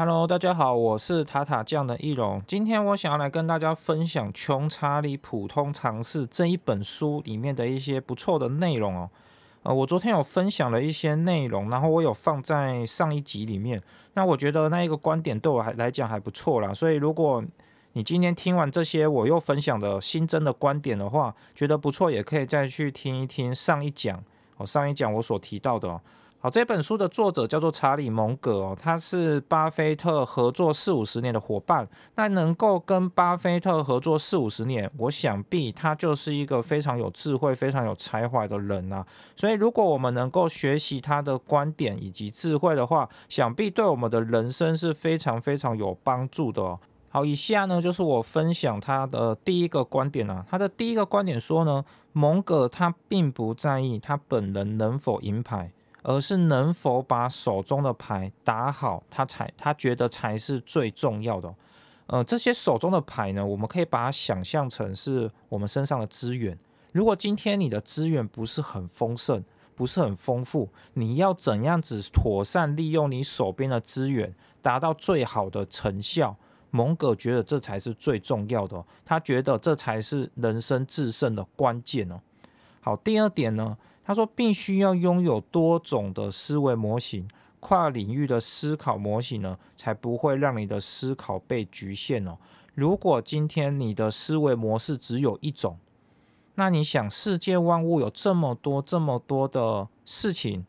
Hello，大家好，我是塔塔酱的易容。今天我想要来跟大家分享《穷查理普通常识》这一本书里面的一些不错的内容哦。呃，我昨天有分享了一些内容，然后我有放在上一集里面。那我觉得那一个观点对我还来讲还不错啦。所以如果你今天听完这些我又分享的新增的观点的话，觉得不错，也可以再去听一听上一讲哦，上一讲我所提到的哦。好，这本书的作者叫做查理蒙格哦，他是巴菲特合作四五十年的伙伴。那能够跟巴菲特合作四五十年，我想必他就是一个非常有智慧、非常有才华的人啊。所以，如果我们能够学习他的观点以及智慧的话，想必对我们的人生是非常非常有帮助的哦。好，以下呢就是我分享他的第一个观点啊。他的第一个观点说呢，蒙格他并不在意他本人能否赢牌。而是能否把手中的牌打好，他才他觉得才是最重要的。呃，这些手中的牌呢，我们可以把它想象成是我们身上的资源。如果今天你的资源不是很丰盛，不是很丰富，你要怎样子妥善利用你手边的资源，达到最好的成效？蒙格觉得这才是最重要的，他觉得这才是人生制胜的关键哦。好，第二点呢？他说：“必须要拥有多种的思维模型，跨领域的思考模型呢，才不会让你的思考被局限哦。如果今天你的思维模式只有一种，那你想世界万物有这么多这么多的事情，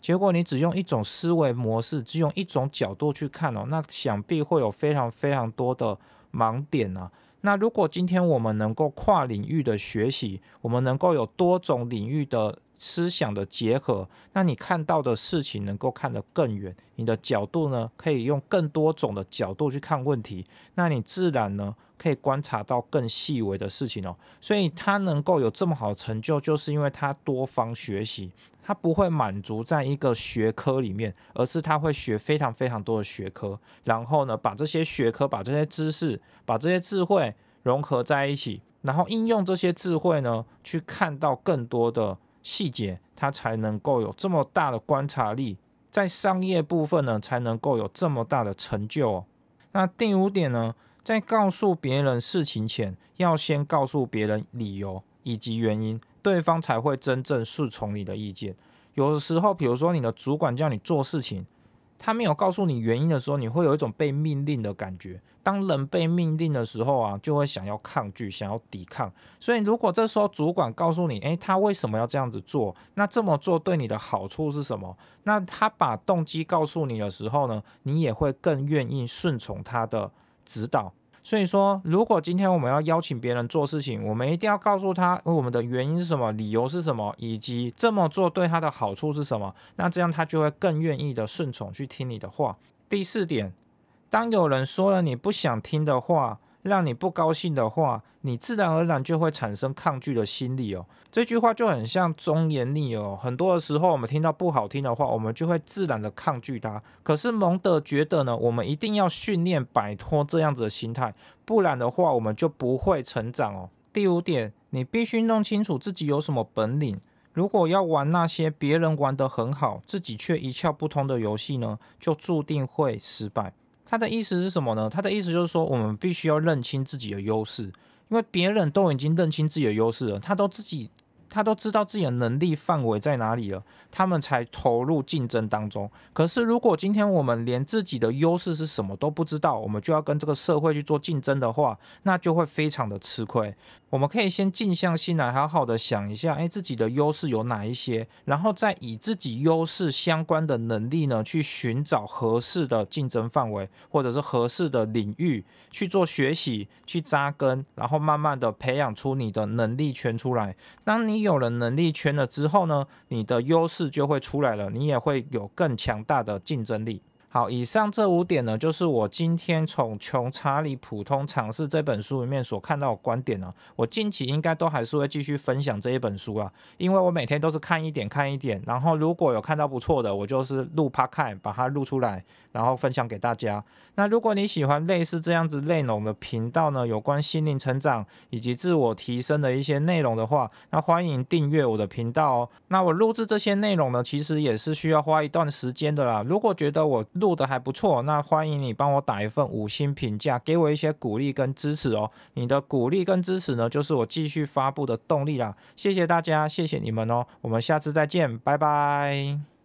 结果你只用一种思维模式，只用一种角度去看哦，那想必会有非常非常多的盲点啊。”那如果今天我们能够跨领域的学习，我们能够有多种领域的思想的结合，那你看到的事情能够看得更远，你的角度呢，可以用更多种的角度去看问题，那你自然呢可以观察到更细微的事情哦。所以他能够有这么好的成就，就是因为他多方学习，他不会满足在一个学科里面，而是他会学非常非常多的学科，然后呢把这些学科、把这些知识、把这些智慧。融合在一起，然后应用这些智慧呢，去看到更多的细节，他才能够有这么大的观察力，在商业部分呢，才能够有这么大的成就哦。那第五点呢，在告诉别人事情前，要先告诉别人理由以及原因，对方才会真正顺从你的意见。有的时候，比如说你的主管叫你做事情。他没有告诉你原因的时候，你会有一种被命令的感觉。当人被命令的时候啊，就会想要抗拒，想要抵抗。所以，如果这时候主管告诉你，诶，他为什么要这样子做？那这么做对你的好处是什么？那他把动机告诉你的时候呢，你也会更愿意顺从他的指导。所以说，如果今天我们要邀请别人做事情，我们一定要告诉他我们的原因是什么，理由是什么，以及这么做对他的好处是什么。那这样他就会更愿意的顺从去听你的话。第四点，当有人说了你不想听的话，让你不高兴的话，你自然而然就会产生抗拒的心理哦。这句话就很像忠言逆耳。很多的时候，我们听到不好听的话，我们就会自然的抗拒它。可是蒙德觉得呢，我们一定要训练摆脱这样子的心态，不然的话，我们就不会成长哦。第五点，你必须弄清楚自己有什么本领。如果要玩那些别人玩得很好，自己却一窍不通的游戏呢，就注定会失败。他的意思是什么呢？他的意思就是说，我们必须要认清自己的优势，因为别人都已经认清自己的优势了，他都自己。他都知道自己的能力范围在哪里了，他们才投入竞争当中。可是，如果今天我们连自己的优势是什么都不知道，我们就要跟这个社会去做竞争的话，那就会非常的吃亏。我们可以先静下心来，好好的想一下，哎，自己的优势有哪一些，然后再以自己优势相关的能力呢，去寻找合适的竞争范围，或者是合适的领域去做学习，去扎根，然后慢慢的培养出你的能力圈出来。当你你有了能力圈了之后呢，你的优势就会出来了，你也会有更强大的竞争力。好，以上这五点呢，就是我今天从《穷查理普通常识》这本书里面所看到的观点呢。我近期应该都还是会继续分享这一本书啊，因为我每天都是看一点看一点，然后如果有看到不错的，我就是录 p 看把它录出来，然后分享给大家。那如果你喜欢类似这样子内容的频道呢，有关心灵成长以及自我提升的一些内容的话，那欢迎订阅我的频道哦。那我录制这些内容呢，其实也是需要花一段时间的啦。如果觉得我录做的还不错，那欢迎你帮我打一份五星评价，给我一些鼓励跟支持哦。你的鼓励跟支持呢，就是我继续发布的动力啦。谢谢大家，谢谢你们哦。我们下次再见，拜拜。